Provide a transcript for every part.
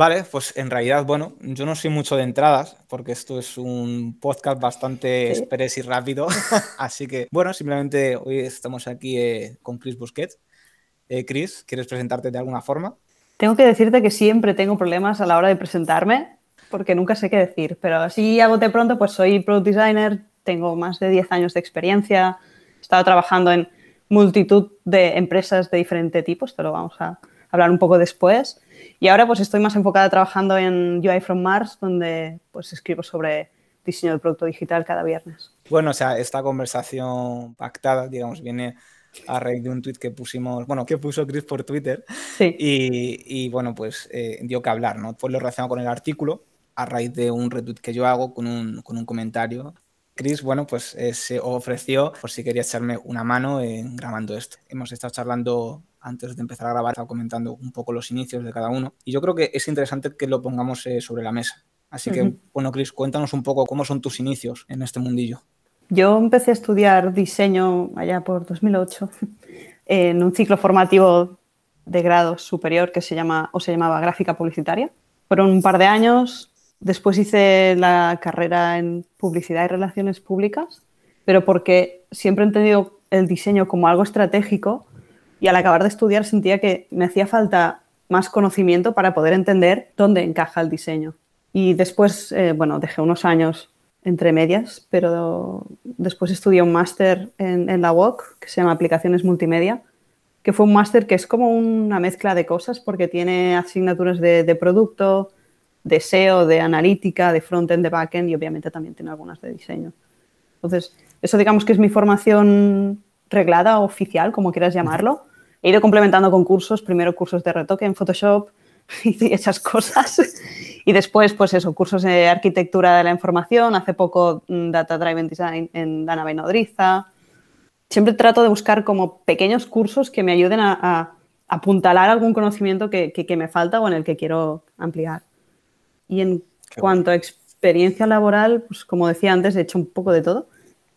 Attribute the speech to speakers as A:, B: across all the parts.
A: Vale, pues en realidad, bueno, yo no soy mucho de entradas porque esto es un podcast bastante express y rápido. Así que, bueno, simplemente hoy estamos aquí eh, con Chris Busquets. Eh, Chris, ¿quieres presentarte de alguna forma?
B: Tengo que decirte que siempre tengo problemas a la hora de presentarme porque nunca sé qué decir, pero así a bote pronto, pues soy product designer, tengo más de 10 años de experiencia, he estado trabajando en multitud de empresas de diferente tipo, esto lo vamos a hablar un poco después. Y ahora pues estoy más enfocada trabajando en UI from Mars, donde pues escribo sobre diseño del producto digital cada viernes.
A: Bueno, o sea, esta conversación pactada, digamos, viene a raíz de un tweet que pusimos, bueno, que puso Chris por Twitter.
B: Sí.
A: Y, bueno, pues eh, dio que hablar, ¿no? Pues lo relacionado con el artículo, a raíz de un retweet que yo hago con un, con un comentario. Chris, bueno, pues eh, se ofreció por si quería echarme una mano en grabando esto. Hemos estado charlando antes de empezar a grabar, estaba comentando un poco los inicios de cada uno. Y yo creo que es interesante que lo pongamos eh, sobre la mesa. Así que, bueno, Chris, cuéntanos un poco cómo son tus inicios en este mundillo.
B: Yo empecé a estudiar diseño allá por 2008 en un ciclo formativo de grado superior que se llama o se llamaba gráfica publicitaria. Fueron un par de años. Después hice la carrera en publicidad y relaciones públicas, pero porque siempre he entendido el diseño como algo estratégico y al acabar de estudiar sentía que me hacía falta más conocimiento para poder entender dónde encaja el diseño. Y después, eh, bueno, dejé unos años entre medias, pero después estudié un máster en, la UOC que se llama Aplicaciones Multimedia, que fue un máster que es como una mezcla de cosas porque tiene asignaturas de, de producto, de SEO, de analítica, de frontend, de backend y obviamente también tiene algunas de diseño. Entonces, eso digamos que es mi formación reglada, oficial, como quieras llamarlo. He ido complementando con cursos, primero cursos de retoque en Photoshop y esas cosas. Y después, pues eso, cursos de arquitectura de la información, hace poco mm, Data Driven Design en Dana Benodriza. Siempre trato de buscar como pequeños cursos que me ayuden a, apuntalar algún conocimiento que, me falta o en el que quiero ampliar. Y en cuanto a experiencia laboral, pues como decía antes, he hecho un poco de todo.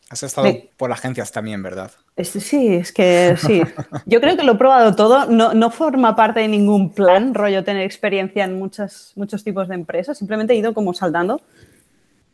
A: Has estado por agencias también, ¿verdad?
B: sí, es que sí. Yo creo que lo he probado todo. No, no, forma parte de ningún plan, rollo, tener experiencia en muchas, muchos tipos de empresas. Simplemente he ido como saltando.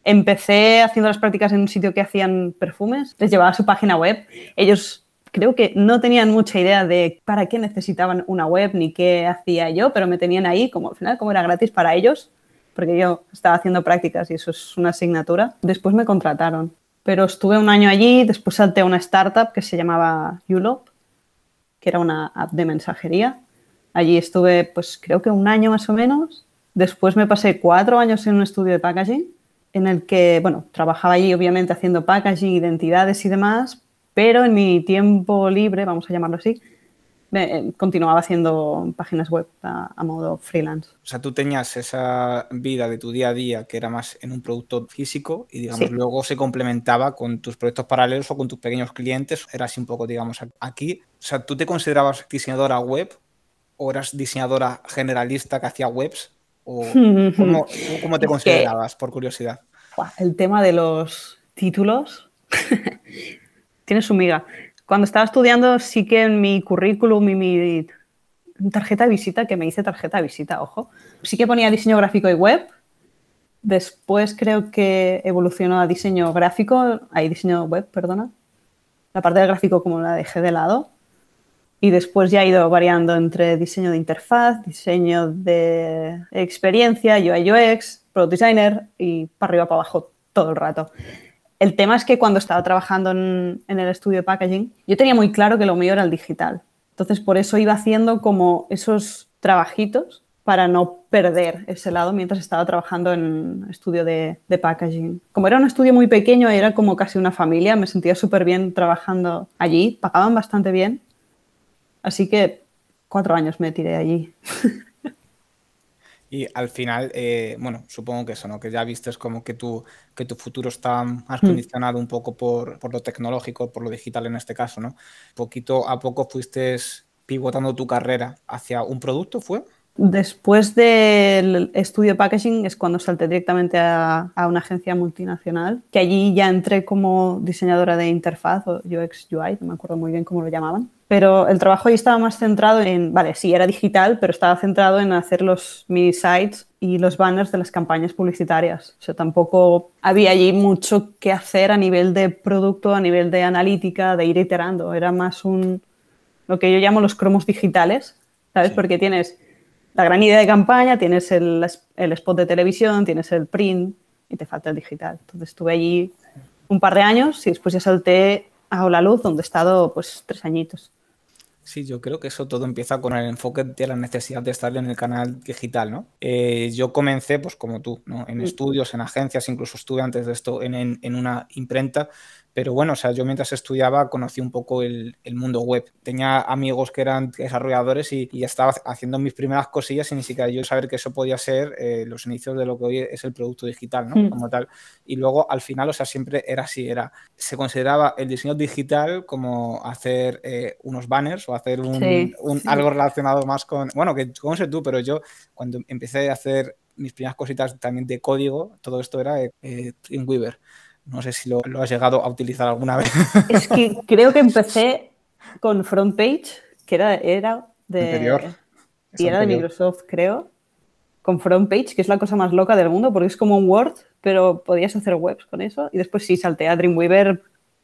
B: Empecé haciendo las prácticas en un sitio que hacían perfumes. Les llevaba su página web. Ellos creo que no tenían mucha idea de para qué necesitaban una web ni qué hacía yo, pero me tenían ahí como al final, como era gratis para ellos, porque yo estaba haciendo prácticas y eso es una asignatura. Después me contrataron pero estuve un año allí, después salté a una startup que se llamaba Ulop, que era una app de mensajería. Allí estuve, pues creo que un año más o menos. Después me pasé cuatro años en un estudio de packaging, en el que, bueno, trabajaba allí obviamente haciendo packaging, identidades y demás, pero en mi tiempo libre, vamos a llamarlo así, eh, continuaba haciendo páginas web a, modo freelance.
A: O sea, tú tenías esa vida de tu día a día que era más en un producto físico y, digamos, luego se complementaba con tus proyectos paralelos o con tus pequeños clientes. Era así un poco, digamos, aquí. O sea, ¿tú te considerabas diseñadora web o eras diseñadora generalista que hacía webs? ¿O cómo, cómo te considerabas, por curiosidad?
B: El tema de los títulos tiene su miga. Cuando estaba estudiando, sí que en mi currículum y mi tarjeta de visita, que me hice tarjeta de visita, ojo, sí que ponía diseño gráfico y web. Después creo que evolucionó a diseño gráfico, hay diseño web, perdona. La parte del gráfico como la dejé de lado. Y después ya he ido variando entre diseño de interfaz, diseño de experiencia, UI UX, product designer y para arriba para abajo todo el rato. El tema es que cuando estaba trabajando en, el estudio de packaging, yo tenía muy claro que lo mío era el digital. Entonces, por eso iba haciendo como esos trabajitos para no perder ese lado mientras estaba trabajando en estudio de, packaging. Como era un estudio muy pequeño, era como casi una familia, me sentía súper bien trabajando allí, pagaban bastante bien. Así que cuatro años me tiré allí.
A: Y al final, eh, bueno, supongo que eso, ¿no? Que ya viste como que tu, que tu futuro está más hmm. condicionado un poco por, por, lo tecnológico, por lo digital en este caso, ¿no? Poquito a poco fuiste pivotando tu carrera hacia un producto, ¿fue?
B: Después del estudio de packaging es cuando salté directamente a, a, una agencia multinacional, que allí ya entré como diseñadora de interfaz o UX UI, no me acuerdo muy bien cómo lo llamaban. Pero el trabajo ahí estaba más centrado en, vale, sí, era digital, pero estaba centrado en hacer los mini sites y los banners de las campañas publicitarias. O sea, tampoco había allí mucho que hacer a nivel de producto, a nivel de analítica, de ir iterando. Era más un, lo que yo llamo los cromos digitales, ¿sabes? Porque tienes la gran idea de campaña, tienes el, el spot de televisión, tienes el print y te falta el digital. Entonces estuve allí un par de años y después ya salté a la Luz, donde he estado pues tres añitos.
A: Sí, yo creo que eso todo empieza con el enfoque de la necesidad de estar en el canal digital, ¿no? Eh, yo comencé, pues como tú, ¿no? En estudios, en agencias, incluso estuve antes de esto en, en una imprenta pero bueno, o sea, yo mientras estudiaba conocí un poco el, mundo web. Tenía amigos que eran desarrolladores y, y, estaba haciendo mis primeras cosillas sin ni siquiera yo saber que eso podía ser eh, los inicios de lo que hoy es el producto digital, ¿no? Mm. Como tal. Y luego al final, o sea, siempre era así, era, se consideraba el diseño digital como hacer eh, unos banners o hacer un, algo relacionado más con, bueno, que no sé tú, pero yo cuando empecé a hacer mis primeras cositas también de código, todo esto era eh, Weaver. No sé si lo, has llegado a utilizar alguna vez.
B: Es que creo que empecé con FrontPage, que era, era de... Y era de Microsoft, creo. Con FrontPage, que es la cosa más loca del mundo, porque es como un Word, pero podías hacer webs con eso. Y después sí, salté a Dreamweaver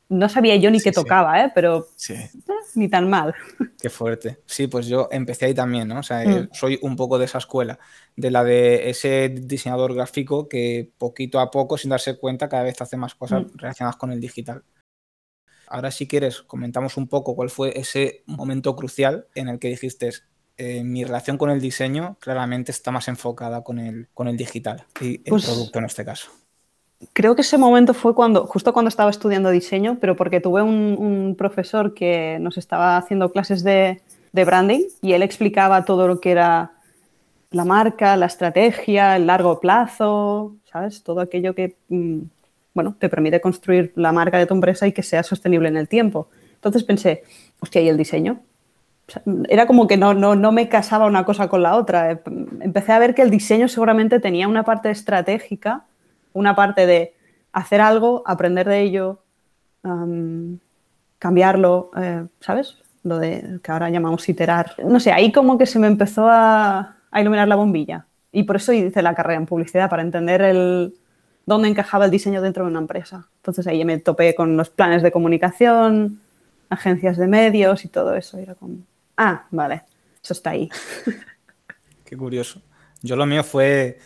B: no sabía yo ni qué tocaba, ¿eh? pero eh, ni tan mal.
A: Qué fuerte. Sí, pues yo empecé ahí también, ¿no? O sea, mm. soy un poco de esa escuela, de la de ese diseñador gráfico que poquito a poco, sin darse cuenta, cada vez hace más cosas mm. relacionadas con el digital. Ahora, si quieres, comentamos un poco cuál fue ese momento crucial en el que dijiste, eh, mi relación con el diseño claramente está más enfocada con el, con el digital y el pues producto en este caso
B: creo que ese momento fue cuando, justo cuando estaba estudiando diseño, pero porque tuve un, profesor que nos estaba haciendo clases de, branding y él explicaba todo lo que era la marca, la estrategia, el largo plazo, ¿sabes? Todo aquello que, mm, bueno, te permite construir la marca de tu empresa y que sea sostenible en el tiempo. Entonces pensé, hostia, ¿y el diseño? era como que no, no, no me casaba una cosa con la otra. Empecé a ver que el diseño seguramente tenía una parte estratégica una parte de hacer algo, aprender de ello, cambiarlo, eh, ¿sabes? Lo de que ahora llamamos iterar. No sé, ahí como que se me empezó a, iluminar la bombilla. Y por eso hice la carrera en publicidad, para entender el, dónde encajaba el diseño dentro de una empresa. Entonces ahí me topé con los planes de comunicación, agencias de medios y todo eso. Ah, vale, eso está ahí.
A: Qué curioso. Yo lo mío fue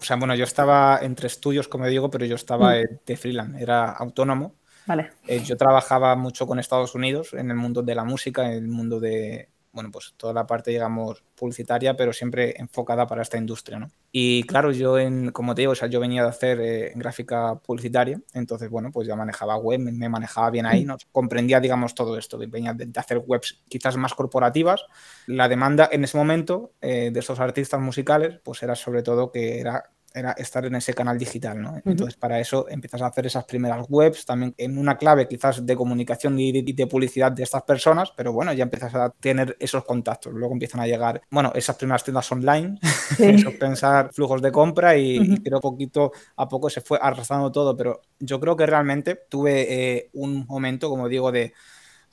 A: o sea, bueno, yo estaba entre estudios, como digo, pero yo estaba mm. de freelance, era autónomo.
B: Vale.
A: Eh, yo trabajaba mucho con Estados Unidos en el mundo de la música, en el mundo de, bueno, pues toda la parte, digamos, publicitaria, pero siempre enfocada para esta industria, ¿no? Y claro, yo, en, como te digo, o sea, yo venía de hacer eh, gráfica publicitaria, entonces, bueno, pues ya manejaba web, me, manejaba bien ahí, ¿no? Comprendía, digamos, todo esto, venía de, hacer webs quizás más corporativas. La demanda en ese momento eh, de esos artistas musicales, pues era sobre todo que era era estar en ese canal digital, ¿no? Entonces, para eso empiezas a hacer esas primeras webs, también en una clave quizás de comunicación y de, publicidad de estas personas, pero bueno, ya empiezas a tener esos contactos. Luego empiezan a llegar, bueno, esas primeras tiendas online, eso, pensar flujos de compra y, creo poquito a poco se fue arrastrando todo, pero yo creo que realmente tuve eh, un momento, como digo, de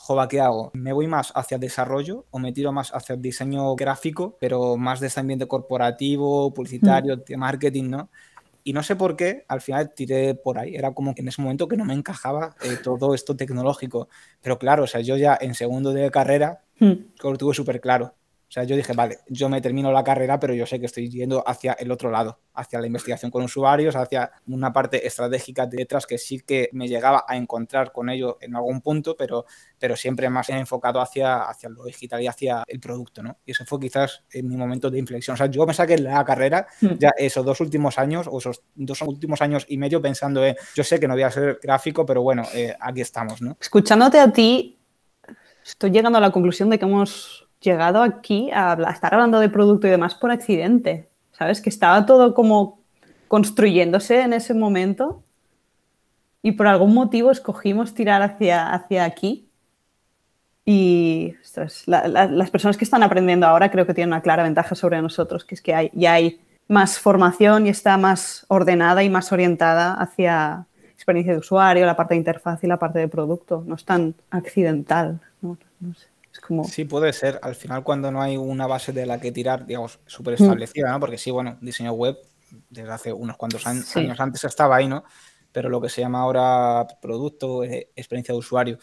A: Jova, ¿qué hago? ¿Me voy más hacia el desarrollo o me tiro más hacia el diseño gráfico, pero más de este ambiente corporativo, publicitario, de marketing, ¿no? Y no sé por qué, al final tiré por ahí. Era como que en ese momento que no me encajaba eh, todo esto tecnológico. Pero claro, o sea, yo ya en segundo de carrera mm. lo tuve súper claro. O sea, yo dije, vale, yo me termino la carrera, pero yo sé que estoy yendo hacia el otro lado, hacia la investigación con usuarios, hacia una parte estratégica detrás que sí que me llegaba a encontrar con ello en algún punto, pero, pero siempre más enfocado hacia, hacia lo digital y hacia el producto, ¿no? Y eso fue quizás mi momento de inflexión. O sea, yo me saqué la carrera hmm. ya esos dos últimos años o esos dos últimos años y medio pensando, eh, yo sé que no voy a ser gráfico, pero bueno, eh, aquí estamos, ¿no?
B: Escuchándote a ti, estoy llegando a la conclusión de que hemos llegado aquí a, estar hablando de producto y demás por accidente, ¿sabes? Que estaba todo como construyéndose en ese momento y por algún motivo escogimos tirar hacia, aquí. Y las personas que están aprendiendo ahora creo que tienen una clara ventaja sobre nosotros, que es que hay, ya hay más formación y está más ordenada y más orientada hacia experiencia de usuario, la parte de interfaz y la parte de producto. No es tan accidental. ¿no? No sé.
A: Sí, puede ser. Al final, cuando no hay una base de la que tirar, digamos, súper establecida, ¿no? Porque sí, bueno, diseño web desde hace unos cuantos años, antes estaba ahí, ¿no? Pero lo que se llama ahora producto, eh, experiencia de usuario,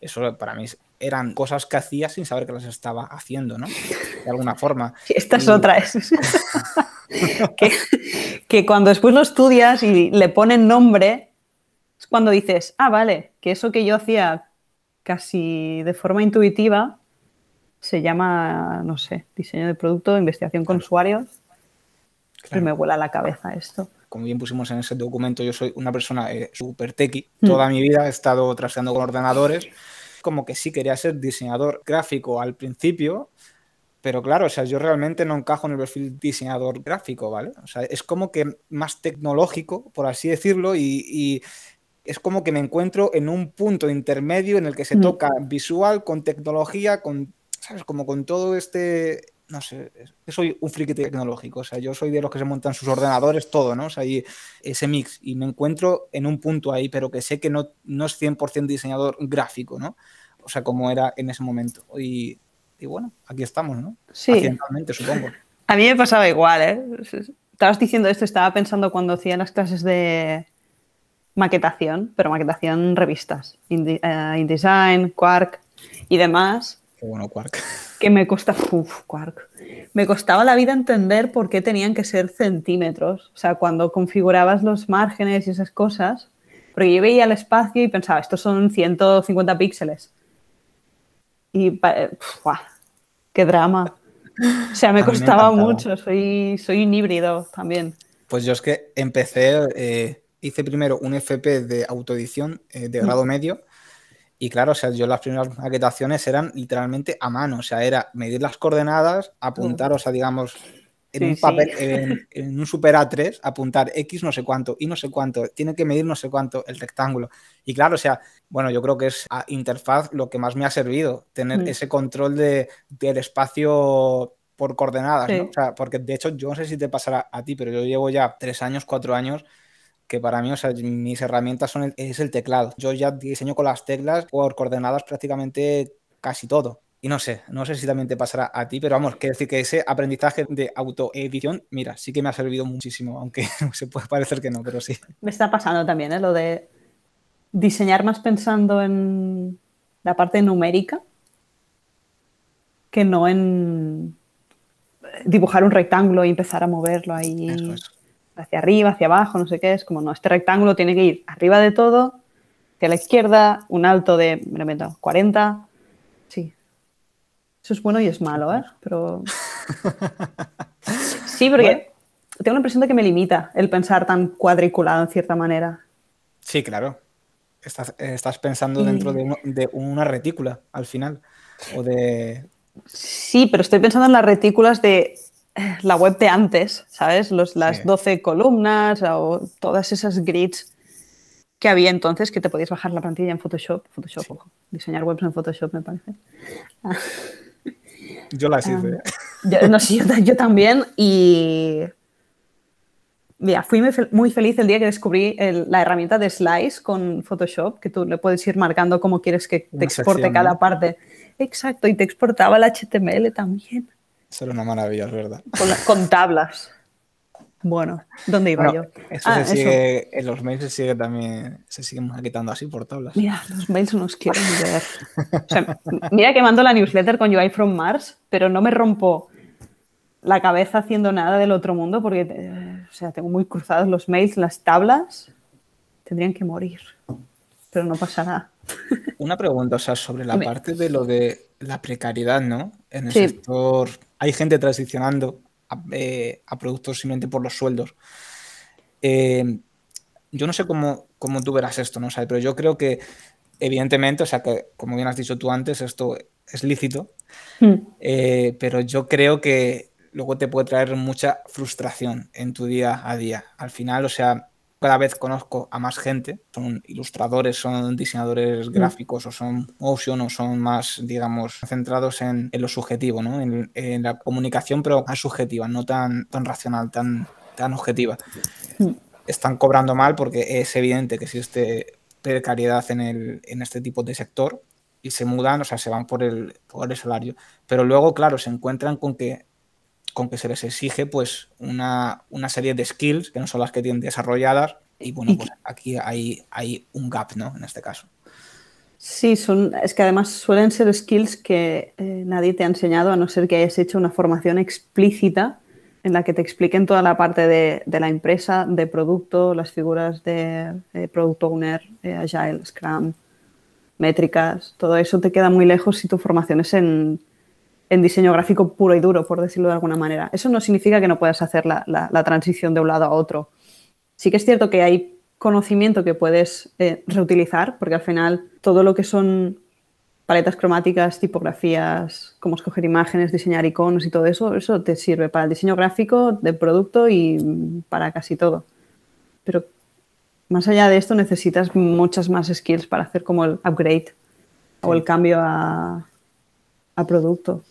A: eso para mí eran cosas que hacía sin saber que las estaba haciendo, ¿no? De alguna forma.
B: esta es otra. Es que, que cuando después lo estudias y le ponen nombre, es cuando dices, ah, vale, que eso que yo hacía casi de forma intuitiva se llama, no sé, diseño de producto, investigación con usuarios. Y me vuela la cabeza esto.
A: Como bien pusimos en ese documento, yo soy una persona eh, súper techie. Mm. Toda mi vida he estado trasteando con ordenadores. Como que sí quería ser diseñador gráfico al principio, pero claro, o sea, yo realmente no encajo en el perfil diseñador gráfico, ¿vale? O sea, es como que más tecnológico, por así decirlo, y, es como que me encuentro en un punto intermedio en el que se mm. toca visual con tecnología, con, ¿sabes? Como con todo este, no sé, soy un friki tecnológico, o sea, yo soy de los que se montan sus ordenadores, todo, ¿no? O sea, y ese mix, y me encuentro en un punto ahí, pero que sé que no, no es 100% diseñador gráfico, ¿no? O sea, como era en ese momento. Y, y bueno, aquí estamos, ¿no?
B: Sí. supongo. A mí me pasaba igual, ¿eh? Estabas diciendo esto, estaba pensando cuando hacía las clases de maquetación, pero maquetación revistas, eh, InDesign, Quark y demás.
A: Bueno, Quark.
B: Que me costaba, uf, Quark. Me costaba la vida entender por qué tenían que ser centímetros. O sea, cuando configurabas los márgenes y esas cosas, porque yo veía el espacio y pensaba, estos son 150 píxeles. Y, qué drama. O sea, me costaba mucho, soy, soy un híbrido también.
A: Pues yo es que empecé, eh, hice primero un FP de autoedición eh, de grado medio y claro, o sea, yo las primeras maquetaciones eran literalmente a mano, o sea, era medir las coordenadas, apuntar, o sea, digamos, en un papel, en, un Super A3, apuntar X no sé cuánto y no sé cuánto, tiene que medir no sé cuánto el rectángulo. Y claro, o sea, bueno, yo creo que es a interfaz lo que más me ha servido, tener mm. ese control de, del espacio por coordenadas, ¿no? O sea, porque de hecho, yo no sé si te pasará a ti, pero yo llevo ya tres años, cuatro años que para mí, o sea, mis herramientas son es el teclado. Yo ya diseño con las teclas por coordenadas prácticamente casi todo. Y no sé, no sé si también te pasará a ti, pero vamos, quiero decir que ese aprendizaje de autoedición, mira, sí que me ha servido muchísimo, aunque se puede parecer que no, pero sí.
B: Me está pasando también, ¿eh? Lo de diseñar más pensando en la parte numérica que no en dibujar un rectángulo y empezar a moverlo ahí hacia arriba, hacia abajo, no sé qué. Es como, no, este rectángulo tiene que ir arriba de todo, hacia la izquierda, un alto de, me lo meto, 40, eso es bueno y es malo, ¿eh? Pero. Sí, porque tengo la impresión de que me limita el pensar tan cuadriculado en cierta manera.
A: Sí, claro. Estás, pensando dentro de, una retícula al final. O de.
B: Sí, pero estoy pensando en las retículas de la web de antes, ¿sabes? Los, las 12 columnas o todas esas grids que había entonces que te podías bajar la plantilla en Photoshop. Photoshop, ojo. Diseñar webs en Photoshop, me parece.
A: Yo la hice.
B: yo, no, sí, yo, también. Y. Mira, fui muy feliz el día que descubrí la herramienta de Slice con Photoshop, que tú le puedes ir marcando cómo quieres que te exporte cada parte. Exacto, y te exportaba el HTML también.
A: Eso era una maravilla, es verdad.
B: con lastablas. Bueno, ¿dónde iba yo?
A: Eso ah, se sigue, en los mails se sigue también, se siguen maquetando así por tablas.
B: Mira, los mails nos quieren ver. O sea, mira que mando la newsletter con UI from Mars, pero no me rompo la cabeza haciendo nada del otro mundo porque, eh, o sea, tengo muy cruzados los mails, las tablas tendrían que morir, pero no pasa nada.
A: Una pregunta, o sea, sobre la parte de lo de la precariedad, ¿no? En el sector, hay gente transicionando eh, a, productos simplemente por los sueldos. Eh, yo no sé cómo, cómo, tú verás esto, ¿no? pero yo creo que, evidentemente, o sea, que como bien has dicho tú antes, esto es lícito, hmm. eh, pero yo creo que luego te puede traer mucha frustración en tu día a día. Al final, o sea, cada vez conozco a más gente, son ilustradores, son diseñadores mm. gráficos o son motion o son más, digamos, centrados en, lo subjetivo, ¿no? En, la comunicación, pero más subjetiva, no tan, tan racional, tan, tan objetiva. Mm. Están cobrando mal porque es evidente que existe precariedad en, el, en este tipo de sector y se mudan, o sea, se van por el, por el salario. Pero luego, claro, se encuentran con que, con que se les exige pues una, una serie de skills que no son las que tienen desarrolladas y bueno, pues aquí hay, hay un gap, ¿no? En este caso.
B: Sí, son, es que además suelen ser skills que eh, nadie te ha enseñado a no ser que hayas hecho una formación explícita en la que te expliquen toda la parte de, de la empresa, de producto, las figuras de Product Owner, eh, Agile, Scrum, métricas, todo eso te queda muy lejos si tu formación es en, en, diseño gráfico puro y duro, por decirlo de alguna manera. Eso no significa que no puedas hacer la, la, la transición de un lado a otro. Sí que es cierto que hay conocimiento que puedes eh, reutilizar, porque al final todo lo que son paletas cromáticas, tipografías, cómo escoger imágenes, diseñar iconos y todo eso, eso te sirve para el diseño gráfico del producto y para casi todo. Pero más allá de esto necesitas muchas más skills para hacer como el upgrade o el cambio a, a producto.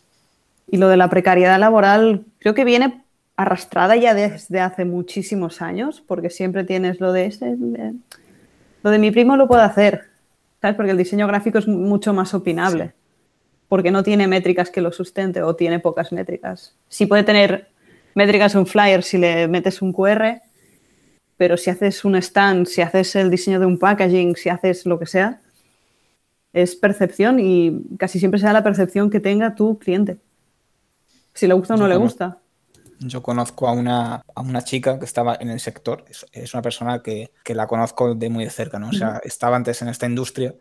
B: Y lo de la precariedad laboral creo que viene arrastrada ya desde hace muchísimos años, porque siempre tienes lo de este, lo de mi primo lo puedo hacer, ¿sabes? Porque el diseño gráfico es mucho más opinable, sí. porque no tiene métricas que lo sustente o tiene pocas métricas. Sí puede tener métricas un flyer si le metes un QR, pero si haces un stand, si haces el diseño de un packaging, si haces lo que sea, es percepción y casi siempre será la percepción que tenga tu cliente. Si le gusta o no le gusta.
A: Yo conozco a una, a una, chica que estaba en el sector, es, es una persona que, que, la conozco de muy de cerca, ¿no? O sea, uh -huh. estaba antes en esta industria,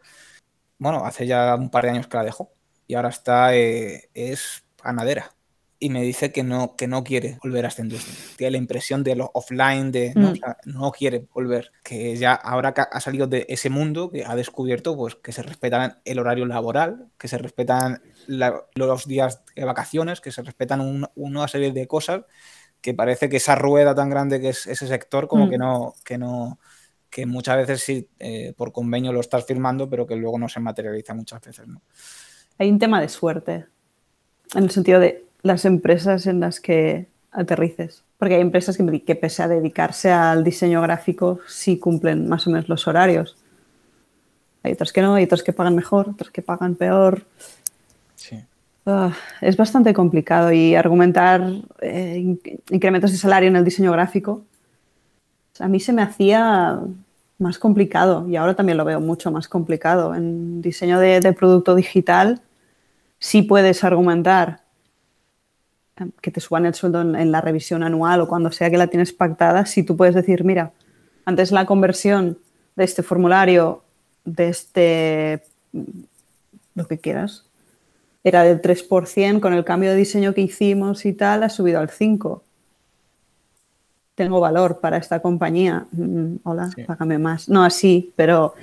A: bueno, hace ya un par de años que la dejó y ahora está, eh, es panadera y me dice que no, que no quiere volver a esta industria. Tiene la impresión de lo offline, de no, mm. o sea, no quiere volver, que ya ahora que ha salido de ese mundo, que ha descubierto pues, que se respetan el horario laboral, que se respetan la, los días de vacaciones, que se respetan un, una serie de cosas, que parece que esa rueda tan grande que es ese sector, como mm. que no, que no, que muchas veces sí, eh, por convenio lo estás firmando, pero que luego no se materializa muchas veces, ¿no?
B: Hay un tema de suerte, en el sentido de las empresas en las que aterrices. Porque hay empresas que, que, pese a dedicarse al diseño gráfico, sí cumplen más o menos los horarios. Hay otras que no, hay otras que pagan mejor, otras que pagan peor.
A: Sí.
B: Uh, es bastante complicado y argumentar eh, incrementos de salario en el diseño gráfico a mí se me hacía más complicado y ahora también lo veo mucho más complicado. En diseño de, de producto digital sí puedes argumentar que te suban el sueldo en, en, la revisión anual o cuando sea que la tienes pactada, si tú puedes decir, mira, antes la conversión de este formulario, de este, lo que quieras, era del 3%, con el cambio de diseño que hicimos y tal, ha subido al 5%. Tengo valor para esta compañía. Mm, hola, sí. págame más. No así, pero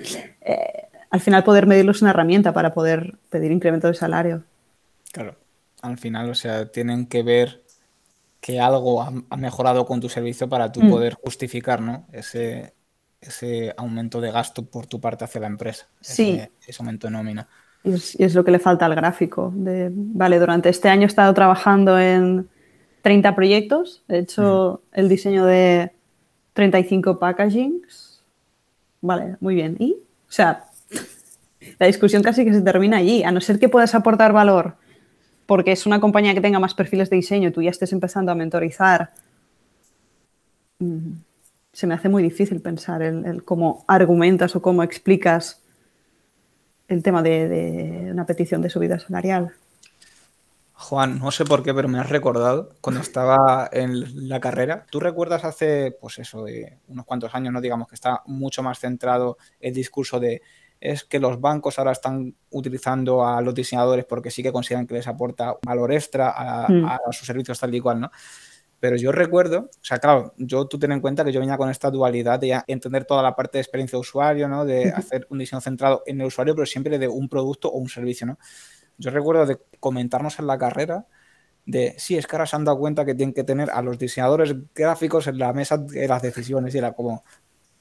B: eh, al final poder medirlo es una herramienta para poder pedir incremento de salario.
A: Claro al final, o sea, tienen que ver que algo ha, ha mejorado con tu servicio para tú mm. poder justificar ¿no? ese, ese aumento de gasto por tu parte hacia la empresa,
B: sí.
A: ese, ese aumento de nómina.
B: Y es, y es, lo que le falta al gráfico. De, vale, durante este año he estado trabajando en 30 proyectos, he hecho mm. el diseño de 35 packagings. Vale, muy bien. ¿Y? O sea, la discusión casi que se termina allí, a no ser que puedas aportar valor porque es una compañía que tenga más perfiles de diseño tú ya estés empezando a mentorizar, mm, se me hace muy difícil pensar el, el cómo argumentas o cómo explicas el tema de, de, una petición de subida salarial.
A: Juan, no sé por qué, pero me has recordado cuando estaba en la carrera. ¿Tú recuerdas hace, pues eso, de unos cuantos años, no digamos que está mucho más centrado el discurso de es que los bancos ahora están utilizando a los diseñadores porque sí que consideran que les aporta valor extra a, mm. a sus servicios tal y cual, ¿no? Pero yo recuerdo, o sea, claro, yo tú ten en cuenta que yo venía con esta dualidad de entender toda la parte de experiencia de usuario, ¿no? De hacer un diseño centrado en el usuario, pero siempre de un producto o un servicio, ¿no? Yo recuerdo de comentarnos en la carrera de, sí, es que ahora se han dado cuenta que tienen que tener a los diseñadores gráficos en la mesa de las decisiones y era como,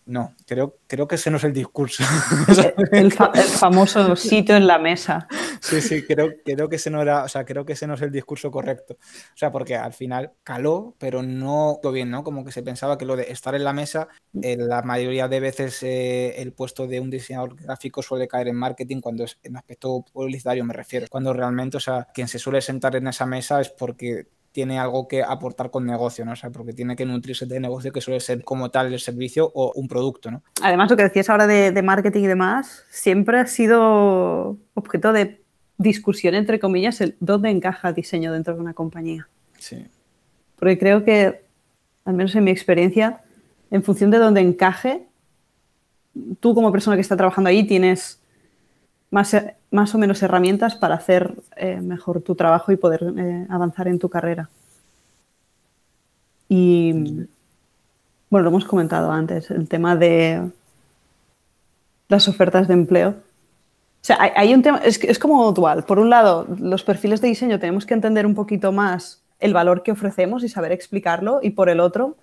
A: No, creo, creo que ese no es el discurso.
B: el, famoso sitio en la mesa.
A: Sí, sí, creo, creo que ese no era, o sea, creo que ese no es el discurso correcto. O sea, porque al final caló, pero no todo bien, ¿no? Como que se pensaba que lo de estar en la mesa, en la mayoría de veces eh, el puesto de un diseñador gráfico suele caer en marketing cuando es en aspecto publicitario, me refiero. Cuando realmente, o sea, quien se suele sentar en esa mesa es porque tiene algo que aportar con negocio, ¿no? O sea, porque tiene que nutrirse de negocio que suele ser como tal el servicio o un producto, ¿no?
B: Además, lo que decías ahora de, marketing y demás, siempre ha sido objeto de discusión, entre comillas, el dónde encaja el diseño dentro de una compañía.
A: Sí.
B: Porque creo que, al menos en mi experiencia, en función de dónde encaje, tú como persona que está trabajando ahí tienes más, más o menos herramientas para hacer eh, mejor tu trabajo y poder eh, avanzar en tu carrera. Y bueno, lo hemos comentado antes, el tema de las ofertas de empleo. O sea, hay, un tema, es, es, como dual. Por un lado, los perfiles de diseño tenemos que entender un poquito más el valor que ofrecemos y saber explicarlo. Y por el otro,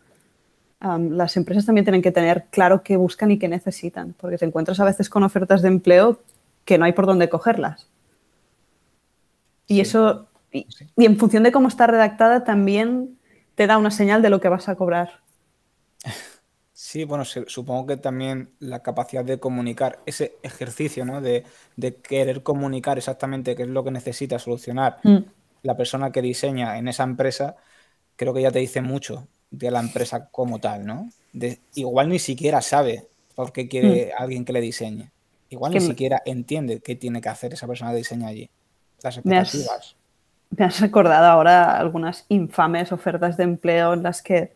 B: las empresas también tienen que tener claro qué buscan y qué necesitan. Porque te encuentras a veces con ofertas de empleo que no hay por dónde cogerlas. Y eso, y, en función de cómo está redactada, también te da una señal de lo que vas a cobrar.
A: Sí, bueno, supongo que también la capacidad de comunicar, ese ejercicio, ¿no? De, querer comunicar exactamente qué es lo que necesita solucionar mm. la persona que diseña en esa empresa, creo que ya te dice mucho de la empresa como tal, ¿no? De, igual ni siquiera sabe por qué quiere mm. alguien que le diseñe. Igual ni siquiera entiende qué tiene que hacer esa persona de diseño allí. Las expectativas.
B: Me has, recordado ahora algunas infames ofertas de empleo en las que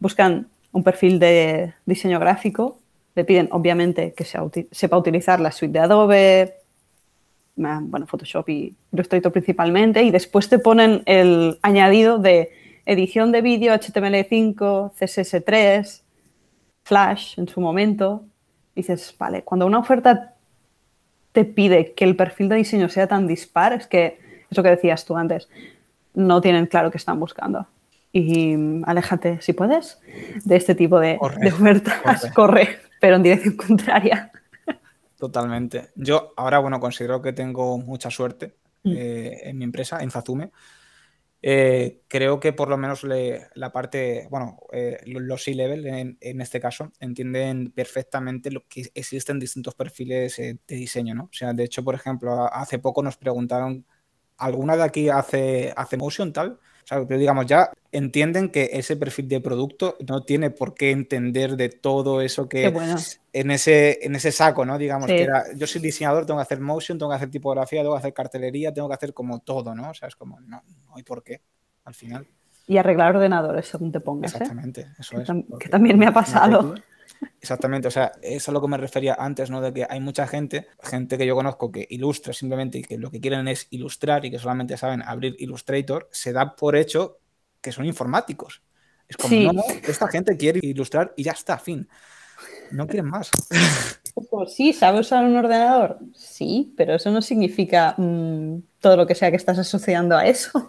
B: buscan un perfil de diseño gráfico, le piden obviamente que sepa utilizar la suite de Adobe, bueno, Photoshop y Illustrator principalmente, y después te ponen el añadido de edición de vídeo HTML5, CSS3, Flash en su momento, dices, vale, cuando una oferta te pide que el perfil de diseño sea tan dispar, es que, eso que decías tú antes, no tienen claro qué están buscando. Y mm, aléjate, si puedes, de este tipo de, ofertas. Corre. pero en dirección contraria.
A: Totalmente. Yo ahora, bueno, considero que tengo mucha suerte mm. eh, en mi empresa, en Fazume, eh, creo que por lo menos la parte, bueno, eh, los C-Level en, este caso entienden perfectamente lo que existen distintos perfiles eh, de diseño, ¿no? O sea, de hecho, por ejemplo, hace poco nos preguntaron, ¿alguna de aquí hace, hace motion tal? O sea, pero digamos, ya entienden que ese perfil de producto no tiene por qué entender de todo eso que en, ese, en ese saco, ¿no? Digamos, que era, yo soy diseñador, tengo que hacer motion, tengo que hacer tipografía, tengo que hacer cartelería, tengo que hacer como todo, ¿no? O sea, es como, no, no hay por qué, al final.
B: Y arreglar ordenadores, según te pongas.
A: ¿eh? Exactamente, eso es.
B: que también me ha pasado.
A: Exactamente, o sea, eso es a lo que me refería antes, ¿no? De que hay mucha gente, gente que yo conozco que ilustra simplemente y que lo que quieren es ilustrar y que solamente saben abrir Illustrator, se da por hecho que son informáticos. Es como, no, esta gente quiere ilustrar y ya está, fin. No quieren más.
B: Pues sí, ¿sabe usar un ordenador? Sí, pero eso no significa mm, todo lo que sea que estás asociando a eso.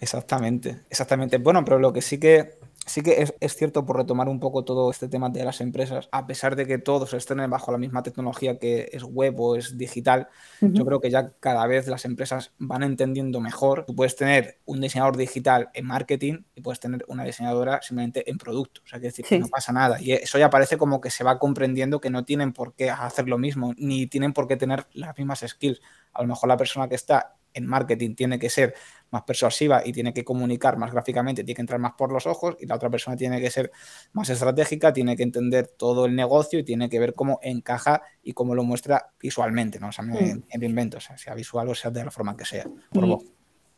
A: Exactamente, exactamente. Bueno, pero lo que sí que sí que es, cierto, por retomar un poco todo este tema de las empresas, a pesar de que todos estén bajo la misma tecnología que es web o es digital, yo creo que ya cada vez las empresas van entendiendo mejor. Tú puedes tener un diseñador digital en marketing y puedes tener una diseñadora simplemente en producto. O sea, que decir que no pasa nada. Y eso ya parece como que se va comprendiendo que no tienen por qué hacer lo mismo, ni tienen por qué tener las mismas skills. A lo mejor la persona que está en marketing tiene que ser más persuasiva y tiene que comunicar más gráficamente, tiene que entrar más por los ojos y la otra persona tiene que ser más estratégica, tiene que entender todo el negocio y tiene que ver cómo encaja y cómo lo muestra visualmente, ¿no? O sea, me, invento, o sea, sea visual o sea de la forma que sea,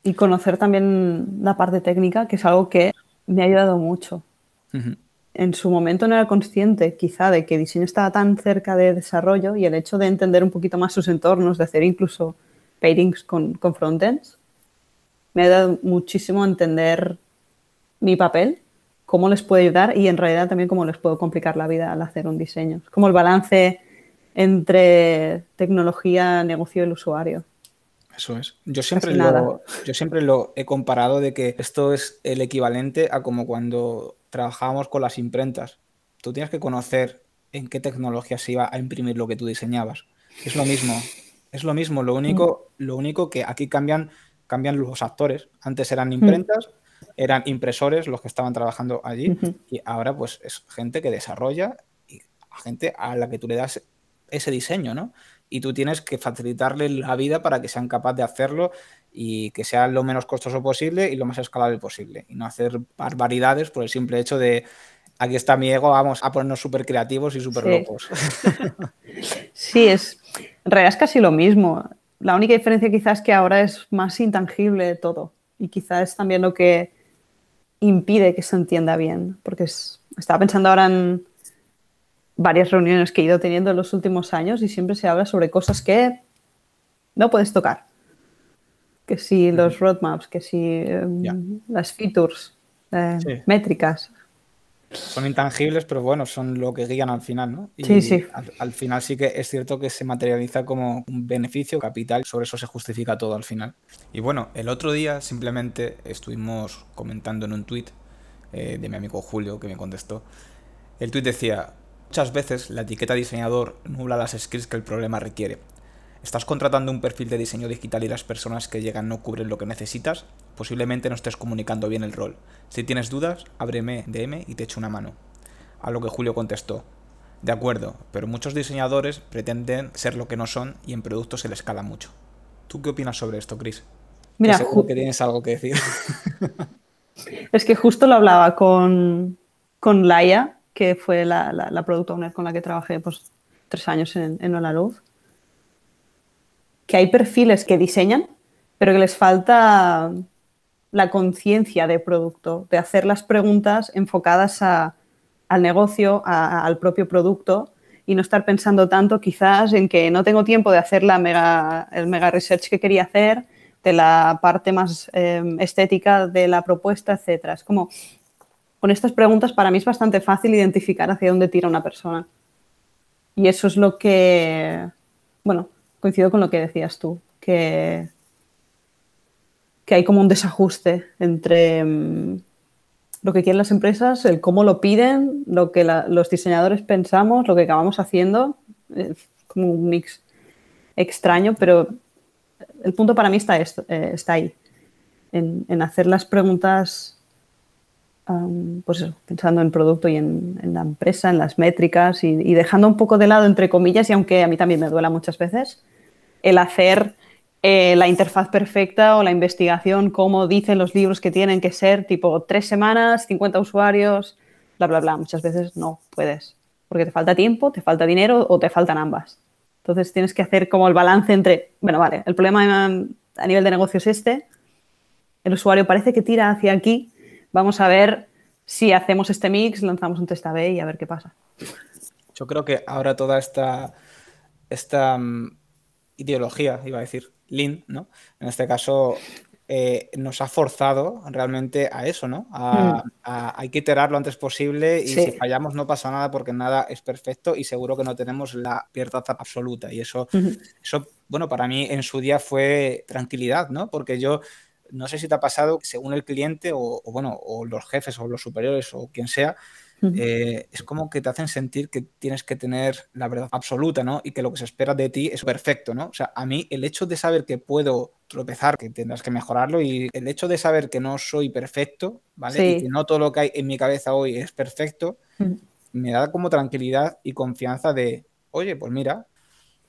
B: y, conocer también la parte técnica, que es algo que me ha ayudado mucho. En su momento no era consciente quizá de que diseño estaba tan cerca de desarrollo y el hecho de entender un poquito más sus entornos, de hacer incluso paintings con, con frontends, me ha dado muchísimo a entender mi papel, cómo les puedo ayudar y en realidad también cómo les puedo complicar la vida al hacer un diseño. Es como el balance entre tecnología, negocio y el usuario.
A: Eso es. Yo siempre, lo, yo siempre lo he comparado de que esto es el equivalente a como cuando trabajábamos con las imprentas. Tú tienes que conocer en qué tecnología se iba a imprimir lo que tú diseñabas. Es lo mismo, es lo mismo, lo único, lo único que aquí cambian, cambian los actores. Antes eran imprentas, eran impresores los que estaban trabajando allí y ahora pues es gente que desarrolla y gente a la que tú le das ese diseño, ¿no? Y tú tienes que facilitarle la vida para que sean capaces de hacerlo y que sea lo menos costoso posible y lo más escalable posible. Y no hacer barbaridades por el simple hecho de aquí está mi ego, vamos a ponernos súper creativos y súper locos.
B: sí, es, en realidad es casi lo mismo. La única diferencia quizás es que ahora es más intangible todo y quizás es también lo que impide que se entienda bien, porque estaba pensando ahora en varias reuniones que he ido teniendo en los últimos años y siempre se habla sobre cosas que no puedes tocar. Que si los roadmaps, que si em, las features, eh, métricas,
A: son intangibles, pero bueno, son lo que guían al final, ¿no?
B: Y sí, sí.
A: Al, final sí que es cierto que se materializa como un beneficio capital, sobre eso se justifica todo al final. Y bueno, el otro día simplemente estuvimos comentando en un tweet eh, de mi amigo Julio que me contestó. El tweet decía, muchas veces la etiqueta diseñador nubla las skills que el problema requiere. ¿Estás contratando un perfil de diseño digital y las personas que llegan no cubren lo que necesitas? Posiblemente no estés comunicando bien el rol. Si tienes dudas, ábreme DM y te echo una mano. A lo que Julio contestó. De acuerdo, pero muchos diseñadores pretenden ser lo que no son y en productos se les escala mucho. ¿Tú qué opinas sobre esto, Chris?
B: Mira,
A: que tienes algo que decir.
B: es que justo lo hablaba con, con Laia, que fue la, la, product owner con la que trabajé pues, tres años en, en Hola Luz que hay perfiles que diseñan, pero que les falta la conciencia de producto, de hacer las preguntas enfocadas al negocio, al propio producto y no estar pensando tanto quizás en que no tengo tiempo de hacer la mega, el mega research que quería hacer, de la parte más em, estética de la propuesta, etc. Es como, con estas preguntas para mí es bastante fácil identificar hacia dónde tira una persona. Y eso es lo que, bueno, coincido con lo que decías tú, que, que hay como un desajuste entre mm, lo que quieren las empresas, el cómo lo piden, lo que los diseñadores pensamos, lo que acabamos haciendo, es como un mix extraño, pero el punto para mí está, esto, eh, está ahí, en, hacer las preguntas pues pensando en producto y en, la empresa, en las métricas y, dejando un poco de lado, entre comillas, y aunque a mí también me duela muchas veces, el hacer eh, la interfaz perfecta o la investigación, como dicen los libros que tienen que ser, tipo tres semanas, 50 usuarios, bla, bla, bla. Muchas veces no puedes, porque te falta tiempo, te falta dinero o te faltan ambas. Entonces tienes que hacer como el balance entre, bueno, vale, el problema a nivel de negocio es este, el usuario parece que tira hacia aquí, vamos a ver si hacemos este mix, lanzamos un test A-B y a ver qué pasa.
A: Yo creo que ahora toda esta, esta mm, ideología, iba a decir, Lean, ¿no? En este caso, eh, nos ha forzado realmente a eso, ¿no? A, mm. hay que iterar lo antes posible y si fallamos no pasa nada porque nada es perfecto y seguro que no tenemos la verdad absoluta. Y eso, eso, bueno, para mí en su día fue tranquilidad, ¿no? Porque yo no sé si te ha pasado, según el cliente o, o bueno, o los jefes o los superiores o quien sea, eh, es como que te hacen sentir que tienes que tener la verdad absoluta, ¿no? Y que lo que se espera de ti es perfecto, ¿no? O sea, a mí el hecho de saber que puedo tropezar, que tendrás que mejorarlo, y el hecho de saber que no soy perfecto, ¿vale? Y que no todo lo que hay en mi cabeza hoy es perfecto, me da como tranquilidad y confianza de, oye, pues mira.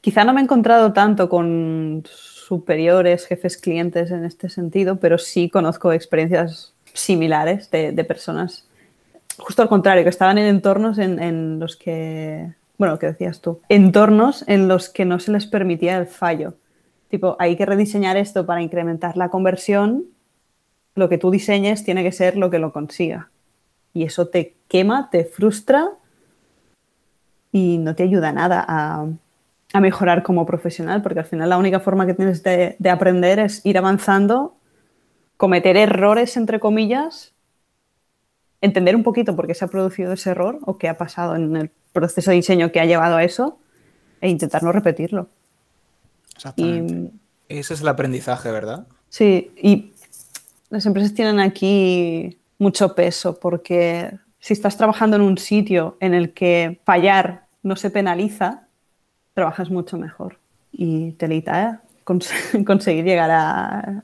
B: Quizá no me he encontrado tanto con superiores, jefes, clientes en este sentido, pero sí conozco experiencias similares de, personas justo al contrario, que estaban en entornos en, los que, bueno, que decías tú, entornos en los que no se les permitía el fallo. Tipo, hay que rediseñar esto para incrementar la conversión. Lo que tú diseñes tiene que ser lo que lo consiga. Y eso te quema, te frustra y no te ayuda nada a, mejorar como profesional, porque al final la única forma que tienes de, de aprender es ir avanzando, cometer errores, entre comillas, entender un poquito por qué se ha producido ese error o qué ha pasado en el proceso de diseño que ha llevado a eso e intentar no repetirlo.
A: Exactamente. Ese es el aprendizaje, ¿verdad?
B: Sí, y las empresas tienen aquí mucho peso porque si estás trabajando en un sitio en el que fallar no se penaliza, trabajas mucho mejor. Y telita, ¿eh? conseguir llegar a...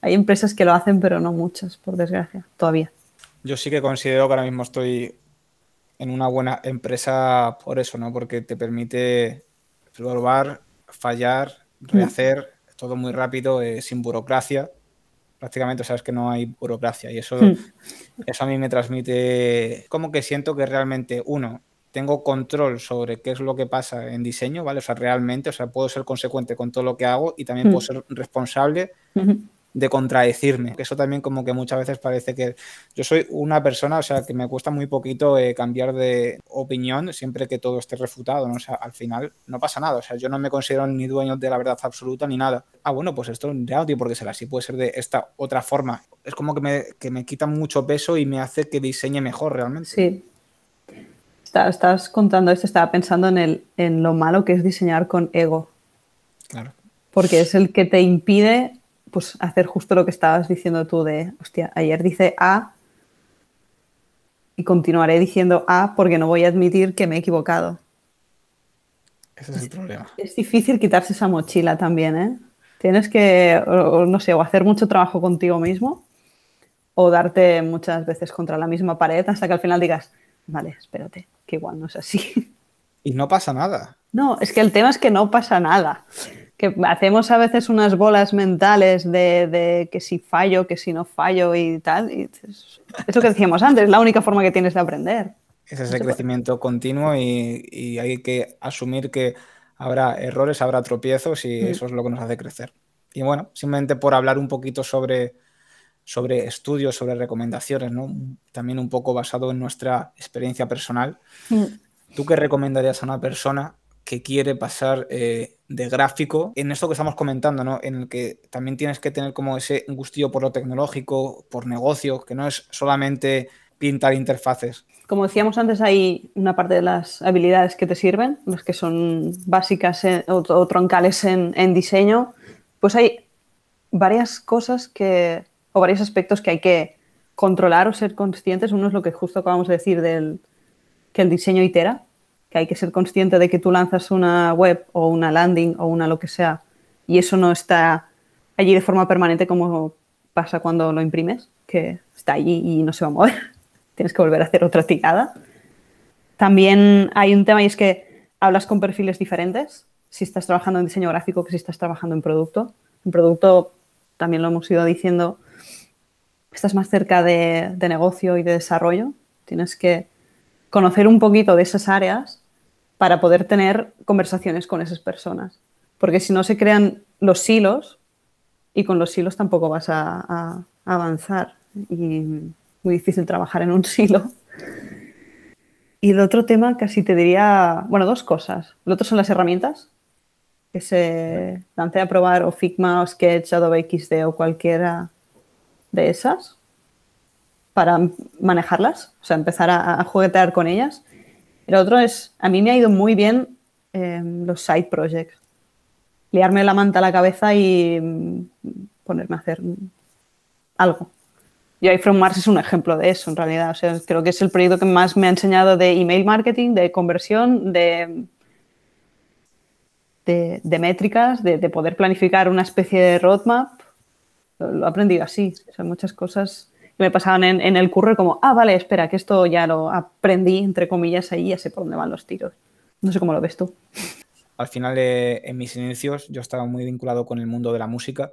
B: Hay empresas que lo hacen, pero no muchas, por desgracia, todavía.
A: Yo sí que considero que ahora mismo estoy en una buena empresa por eso, ¿no? Porque te permite probar, fallar, mm. rehacer, todo muy rápido, eh, sin burocracia. Prácticamente sabes que no hay burocracia y eso, mm. eso a mí me transmite como que siento que realmente, uno, tengo control sobre qué es lo que pasa en diseño, ¿vale? O sea, realmente, o sea, puedo ser consecuente con todo lo que hago y también puedo mm. ser responsable de contradecirme. Eso también como que muchas veces parece que yo soy una persona, o sea, que me cuesta muy poquito eh, cambiar de opinión siempre que todo esté refutado, ¿no? O sea, al final no pasa nada, o sea, yo no me considero ni dueño de la verdad absoluta ni nada. Ah, bueno, pues esto ya no tiene por qué ser así, puede ser de esta otra forma. Es como que me, que me quita mucho peso y me hace que diseñe mejor realmente.
B: Sí. Estás contando esto, estaba pensando en, el, en lo malo que es diseñar con ego.
A: Claro.
B: Porque es el que te impide pues hacer justo lo que estabas diciendo tú de, hostia, ayer dice A y continuaré diciendo A porque no voy a admitir que me he equivocado.
A: Ese es el problema.
B: Es difícil quitarse esa mochila también, ¿eh? Tienes que, no sé, o hacer mucho trabajo contigo mismo o darte muchas veces contra la misma pared hasta que al final digas, vale, espérate, que igual no es así.
A: Y no pasa nada.
B: No, es que el tema es que no pasa nada que hacemos a veces unas bolas mentales de, que si fallo, que si no fallo y tal. Y es, eso que decíamos antes, es la única forma que tienes de aprender.
A: Es ese crecimiento continuo y, hay que asumir que habrá errores, habrá tropiezos y mm. eso es lo que nos hace crecer. Y bueno, simplemente por hablar un poquito sobre, sobre estudios, sobre recomendaciones, ¿no? también un poco basado en nuestra experiencia personal. Mm. ¿Tú qué recomendarías a una persona que quiere pasar eh, de gráfico en esto que estamos comentando, ¿no? En el que también tienes que tener como ese gustillo por lo tecnológico, por negocio, que no es solamente pintar interfaces.
B: Como decíamos antes, hay una parte de las habilidades que te sirven, las que son básicas o, troncales en, en, diseño, pues hay varias cosas que, o varios aspectos que hay que controlar o ser conscientes. Uno es lo que justo acabamos de decir del que el diseño itera, que hay que ser consciente de que tú lanzas una web o una landing o una lo que sea y eso no está allí de forma permanente como pasa cuando lo imprimes, que está allí y no se va a mover. Tienes que volver a hacer otra tirada. También hay un tema y es que hablas con perfiles diferentes. Si estás trabajando en diseño gráfico que si estás trabajando en producto. En producto, también lo hemos ido diciendo, estás más cerca de, de negocio y de desarrollo. Tienes que conocer un poquito de esas áreas para poder tener conversaciones con esas personas. Porque si no se crean los silos y con los silos tampoco vas a, avanzar. Y muy difícil trabajar en un silo. Y el otro tema casi te diría, bueno, dos cosas. El otro son las herramientas que se plantea probar o Figma o Sketch, Adobe XD o cualquiera de esas para manejarlas, o sea, empezar a, a juguetear con ellas. El otro es, a mí me ha ido muy bien em, los side projects. Liarme la manta a la cabeza y mm, ponerme a hacer algo. Y From Mars es un ejemplo de eso, en realidad. O sea, creo que es el proyecto que más me ha enseñado de email marketing, de conversión, de, de, métricas, de, poder planificar una especie de roadmap. Lo, lo he aprendido así. O sea, muchas cosas me pasaban en, el curro como, ah, vale, espera, que esto ya lo aprendí, entre comillas, ahí ya sé por dónde van los tiros. No sé cómo lo ves tú.
A: Al final, eh, en mis inicios, yo estaba muy vinculado con el mundo de la música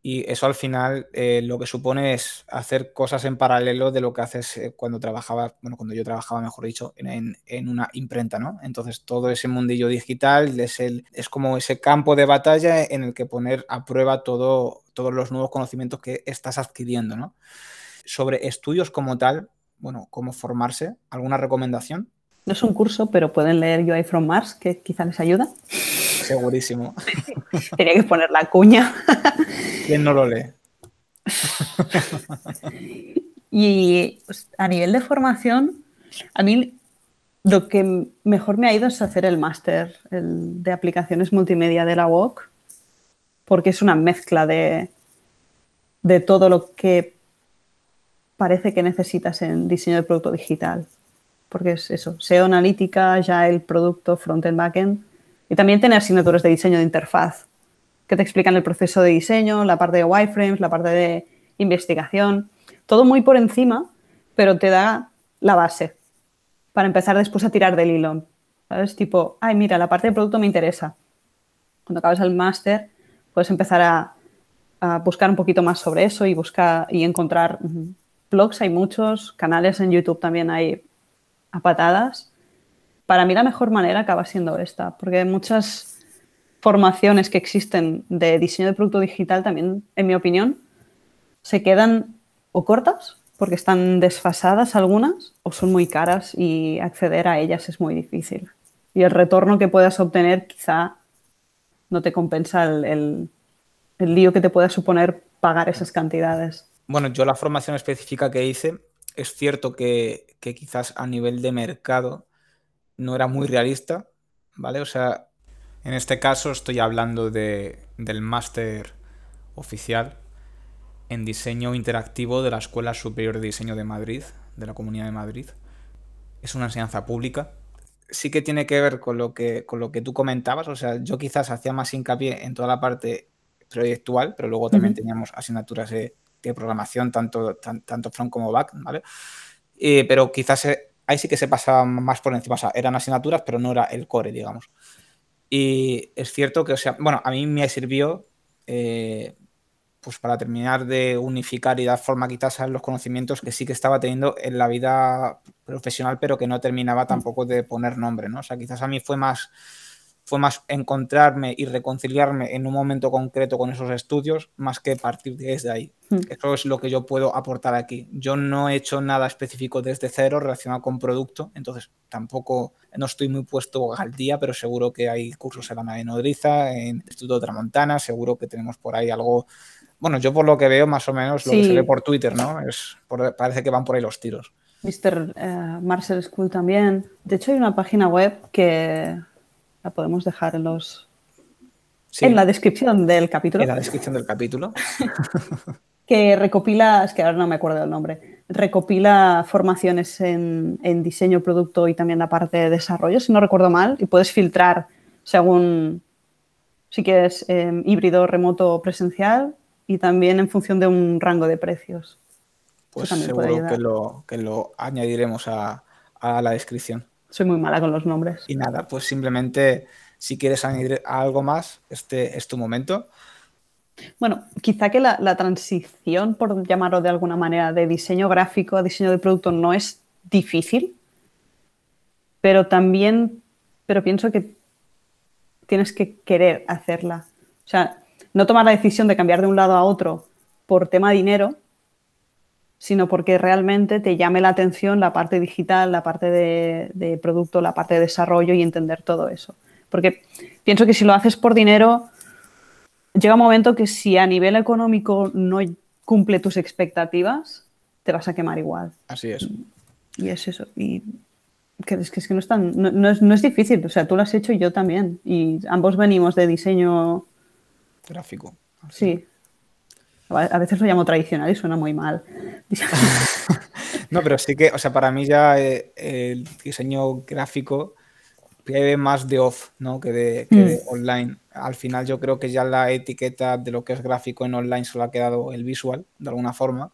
A: y eso al final eh, lo que supone es hacer cosas en paralelo de lo que haces eh, cuando trabajaba, bueno, cuando yo trabajaba, mejor dicho, en, en, una imprenta, ¿no? Entonces, todo ese mundillo digital es, el, es como ese campo de batalla en el que poner a prueba todo, todos los nuevos conocimientos que estás adquiriendo, ¿no? Sobre estudios como tal, bueno, cómo formarse, ¿alguna recomendación?
B: No es un curso, pero pueden leer UI from Mars, que quizá les ayuda.
A: Segurísimo.
B: Tenía que poner la cuña.
A: ¿Quién no lo lee?
B: y pues, a nivel de formación, a mí lo que mejor me ha ido es hacer el máster de aplicaciones multimedia de la UOC porque es una mezcla de, de todo lo que parece que necesitas en diseño de producto digital. porque es eso, SEO analítica, ya el producto front-end, back-end, y también tener asignaturas de diseño de interfaz que te explican el proceso de diseño, la parte de wireframes, la parte de investigación, todo muy por encima, pero te da la base para empezar después a tirar del hilo. ¿Sabes? Tipo, ay, mira, la parte de producto me interesa. Cuando acabas el máster, puedes empezar a, a, buscar un poquito más sobre eso y buscar y encontrar blogs, hay muchos, canales en YouTube también hay a patadas. Para mí la mejor manera acaba siendo esta, porque muchas formaciones que existen de diseño de producto digital también, en mi opinión, se quedan o cortas, porque están desfasadas algunas, o son muy caras y acceder a ellas es muy difícil. Y el retorno que puedas obtener quizá no te compensa el, el, el lío que te pueda suponer pagar esas cantidades.
A: Bueno, yo la formación específica que hice, es cierto que, quizás a nivel de mercado no era muy realista, ¿vale? O sea, en este caso estoy hablando de, del máster oficial en diseño interactivo de la Escuela Superior de Diseño de Madrid, de la Comunidad de Madrid. Es una enseñanza pública. Sí que tiene que ver con lo que, con lo que tú comentabas, o sea, yo quizás hacía más hincapié en toda la parte proyectual, pero luego también teníamos asignaturas de, de programación, tanto, tan, tanto front como back, ¿vale? Eh, pero quizás eh, ahí sí que se pasaba más por encima, o sea, eran asignaturas, pero no era el core, digamos. Y es cierto que, o sea, bueno, a mí me sirvió eh, pues para terminar de unificar y dar forma quizás a los conocimientos que sí que estaba teniendo en la vida profesional, pero que no terminaba tampoco de poner nombre, ¿no? O sea, quizás a mí fue más fue más encontrarme y reconciliarme en un momento concreto con esos estudios, más que partir desde ahí. Mm. Eso es lo que yo puedo aportar aquí. Yo no he hecho nada específico desde cero relacionado con producto, entonces tampoco no estoy muy puesto al día, pero seguro que hay cursos en la de Nodriza, en el Instituto de Tramontana, seguro que tenemos por ahí algo. Bueno, yo por lo que veo, más o menos, lo sí. que se ve por Twitter, ¿no? Es por, parece que van por ahí los tiros.
B: Mr. Uh, Marcel School también. De hecho, hay una página web que la podemos dejar en los sí. en la descripción del capítulo.
A: En la descripción del capítulo.
B: que recopila, es que ahora no me acuerdo del nombre, recopila formaciones en, en, diseño, producto y también la parte de desarrollo, si no recuerdo mal, y puedes filtrar según si quieres eh, híbrido, remoto o presencial y también en función de un rango de precios.
A: Pues seguro que lo, que lo añadiremos a, a la descripción.
B: Soy muy mala con los nombres.
A: Y nada, pues simplemente si quieres añadir algo más, este es tu momento.
B: Bueno, quizá que la, la, transición, por llamarlo de alguna manera, de diseño gráfico a diseño de producto no es difícil, pero también, pero pienso que tienes que querer hacerla. O sea, no tomar la decisión de cambiar de un lado a otro por tema dinero, sino porque realmente te llame la atención la parte digital, la parte de, de, producto, la parte de desarrollo y entender todo eso. Porque pienso que si lo haces por dinero, llega un momento que si a nivel económico no cumple tus expectativas, te vas a quemar igual.
A: Así es.
B: Y es eso. Y que es que, es que no, es tan, no, no, es, no es difícil. O sea, tú lo has hecho y yo también. Y ambos venimos de diseño
A: gráfico.
B: Sí. A veces lo llamo tradicional y suena muy mal.
A: no, pero sí que, o sea, para mí ya eh, el diseño gráfico tiene más de off, ¿no? Que de, que mm. de, online. Al final yo creo que ya la etiqueta de lo que es gráfico en online solo ha quedado el visual, de alguna forma.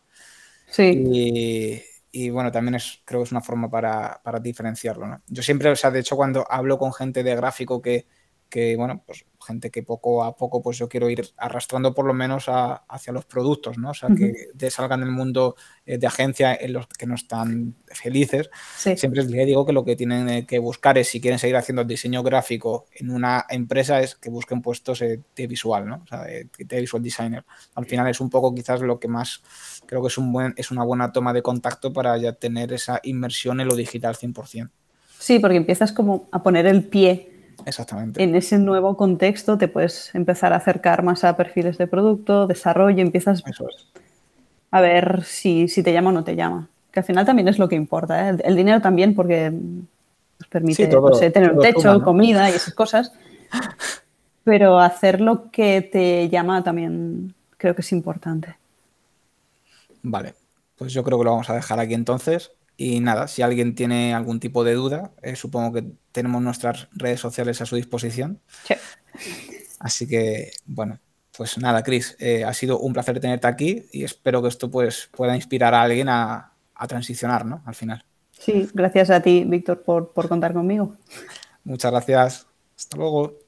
B: Sí.
A: Y, y bueno, también es, creo que es una forma para, para diferenciarlo, ¿no? Yo siempre, o sea, de hecho, cuando hablo con gente de gráfico que, que bueno, pues gente que poco a poco pues yo quiero ir arrastrando por lo menos a, hacia los productos, ¿no? O sea, uh -huh. que salgan del mundo eh, de agencia en los que no están felices.
B: Sí.
A: Siempre les digo que lo que tienen que buscar es, si quieren seguir haciendo diseño gráfico en una empresa, es que busquen puestos eh, de visual, ¿no? O sea, de, de, visual designer. Al final es un poco quizás lo que más creo que es, un buen, es una buena toma de contacto para ya tener esa inmersión en lo digital 100%.
B: Sí, porque empiezas como a poner el pie
A: Exactamente.
B: En ese nuevo contexto te puedes empezar a acercar más a perfiles de producto, desarrollo, empiezas
A: Eso es.
B: a ver si, si, te llama o no te llama. Que al final también es lo que importa. ¿eh? El dinero también porque nos permite
A: sí, todo,
B: no sé, tener un techo,
A: suma, ¿no?
B: comida y esas cosas. Pero hacer lo que te llama también creo que es importante.
A: Vale, pues yo creo que lo vamos a dejar aquí entonces. Y nada, si alguien tiene algún tipo de duda, eh, supongo que tenemos nuestras redes sociales a su disposición. Sí. Así que, bueno, pues nada, Cris, eh, ha sido un placer tenerte aquí y espero que esto pues, pueda inspirar a alguien a, transicionar, ¿no? Al final.
B: Sí, gracias a ti, Víctor, por, por contar conmigo.
A: Muchas gracias. Hasta luego.